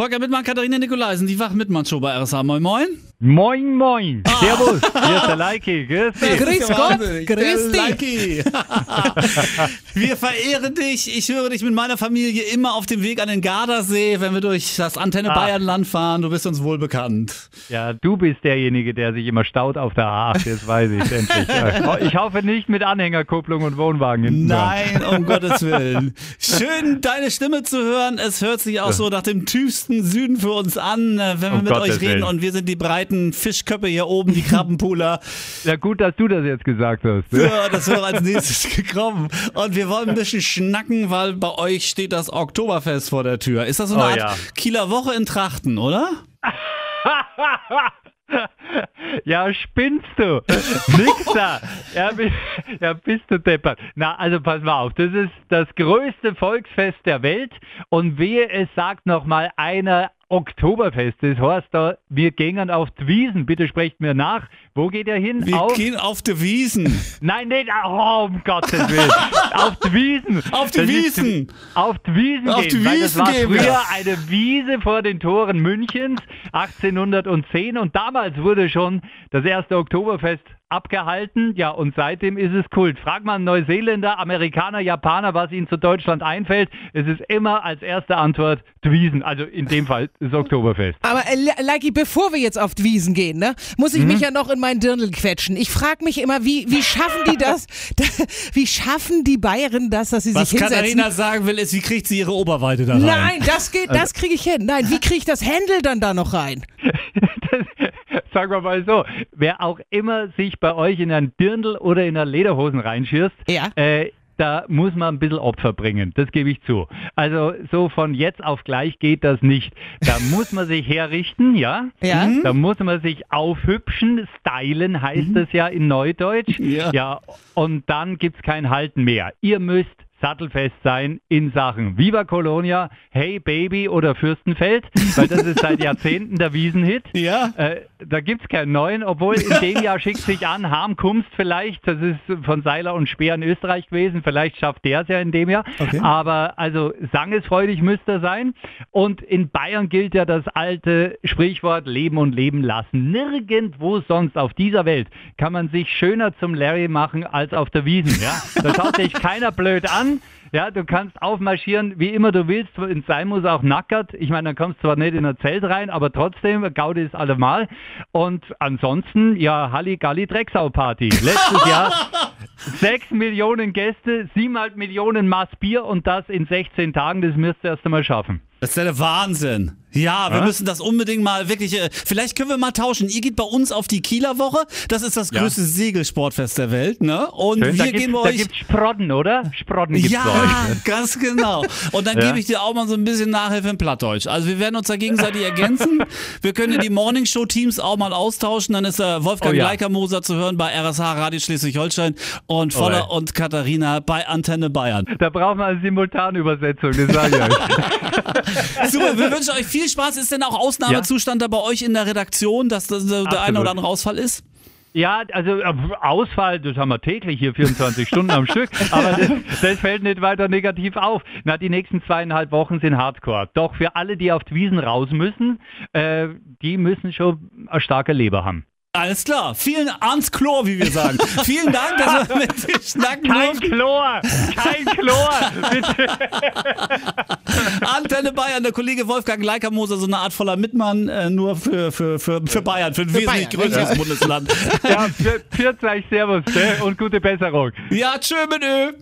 Volker Mittmann, Katharina Nikolaisen, die Wach-Mittmann-Show bei RSA. Moin, moin. Moin, moin. Servus. Hier ist der Leiki. Grüß dich. Grüß Gott. Grüß dich. Wir verehren dich. Ich höre dich mit meiner Familie immer auf dem Weg an den Gardasee, wenn wir durch das Antenne Ah. Bayernland fahren. Du bist uns wohl bekannt. Ja, du bist derjenige, der sich immer staut auf der A8. Jetzt weiß ich endlich. Ich hoffe nicht mit Anhängerkupplung und Wohnwagen hinten dran. Nein, um Gottes Willen. Schön, deine Stimme zu hören. Es hört sich auch so nach dem tiefsten Süden für uns an, äh, wenn wir Um mit Gottes euch reden. Willen. Und wir sind die breiten Fischköpfe hier oben, die Krabbenpuler. Ja, gut, dass du das jetzt gesagt hast. ne? Ja, das wäre als nächstes gekommen. Und wir wollen ein bisschen schnacken, weil bei euch steht das Oktoberfest vor der Tür. Ist das so eine Oh Art ja. Kieler Woche in Trachten, oder? Ja, spinnst du? Nixer. Ja, ja, bist du deppert. Na, also pass mal auf. Das ist das größte Volksfest der Welt. Und wehe, es sagt noch mal einer Oktoberfest. Das heißt da, wir gehen auf die Wiesen. Bitte sprecht mir nach. Wo geht ihr hin? Wir auf? gehen auf die Wiesen. Nein, nicht, oh, um Gottes Willen. auf die Wiesen. Auf die Das ist- Wiesen. Auf die Wiesen Auf gehen. die Wiesen das war gehen früher eine Wiese vor den Toren Münchens, 1810. Und damals wurde schon das erste Oktoberfest abgehalten. Ja, und seitdem ist es Kult. Frag mal einen Neuseeländer, Amerikaner, Japaner, was ihnen zu Deutschland einfällt. Es ist immer als erste Antwort die Wiesen. Also in dem Fall das Oktoberfest. Aber äh, Leiki, bevor wir jetzt auf die Wiesen gehen, ne, muss ich mich ja noch in meinen Dirndl quetschen. Ich frage mich immer, wie, wie schaffen die das? wie schaffen die Bayern das, dass sie Was sich hinsetzen? Katharina sagen will, ist, wie kriegt sie ihre Oberweite da rein? Nein, das geht, das kriege ich hin. Nein, wie kriege ich das Händel dann da noch rein? Sagen wir mal so, wer auch immer sich bei euch in einen Dirndl oder in eine Lederhosen reinschießt, Ja. äh, da muss man ein bisschen Opfer bringen, das gebe ich zu. Also so von jetzt auf gleich geht das nicht. Da muss man sich herrichten, ja? Ja. Mhm. Da muss man sich aufhübschen, stylen heißt es ja in Neudeutsch. Ja. ja, und dann gibt's kein Halten mehr. Ihr müsst sattelfest sein in Sachen Viva Colonia, Hey Baby oder Fürstenfeld, weil das ist seit Jahrzehnten der Wiesenhit. Ja. Äh, da gibt's keinen neuen, obwohl in dem Jahr schickt sich an, Harm Kumst vielleicht, das ist von Seiler und Speer in Österreich gewesen, vielleicht schafft der es ja in dem Jahr. Okay. Aber also sangesfreudig müsste er sein. Und in Bayern gilt ja das alte Sprichwort Leben und Leben lassen. Nirgendwo sonst auf dieser Welt kann man sich schöner zum Larry machen als auf der Wiesen. Ja? Da schaut sich keiner blöd an. Ja, du kannst aufmarschieren, wie immer du willst. In sein muss auch nackert. Ich meine, dann kommst du zwar nicht in ein Zelt rein, aber trotzdem, Gaudi ist allemal. Und ansonsten, ja, Halligalli Drecksau-Party. Letztes Jahr sechs Millionen Gäste, siebeneinhalb Millionen Maß Bier und das in 16 Tagen. Das müsst ihr erst einmal schaffen. Das ist ja der Wahnsinn. Ja, wir Ja? müssen das unbedingt mal wirklich. Äh, vielleicht können wir mal tauschen. Ihr geht bei uns auf die Kieler Woche. Das ist das Ja. größte Segelsportfest der Welt, ne? Und Schön, da wir gibt's, gehen bei da euch. gibt's Sprotten, oder? Sprotten gibt's ja, bei euch. ne? ganz genau. Und dann Ja. gebe ich dir auch mal so ein bisschen Nachhilfe in Plattdeutsch. Also wir werden uns da gegenseitig ergänzen. Wir können die Morningshow-Teams auch mal austauschen. Dann ist äh, Wolfgang Oh ja. Leikamoser zu hören bei RSH Radio Schleswig-Holstein und Oh Voller ja. und Katharina bei Antenne Bayern. Da braucht man eine Simultanübersetzung, das sage ich euch. Super, wir wünschen euch viel Spaß. Ist denn auch Ausnahmezustand da bei euch in der Redaktion, dass das, der eine Absolut. oder andere Ausfall ist? Ja, also äh, Ausfall, das haben wir täglich hier 24 Stunden am Stück, aber das, das fällt nicht weiter negativ auf. Na, die nächsten zweieinhalb Wochen sind Hardcore. Doch für alle, die auf die Wiesen raus müssen, äh, die müssen schon eine starke Leber haben. Alles klar. Vielen ans Chlor, wie wir sagen. Vielen Dank, dass wir mit dir schnacken Kein durften. Chlor! Kein Chlor! Bitte. Antenne Bayern, der Kollege Wolfgang Leikamoser, so eine Art voller Mitmann, äh, nur für, für, für, für Bayern, für ein wesentlich Bayern, größeres Bundesland. Ja, für, für euch Servus und gute Besserung. Ja, tschö mit Ö.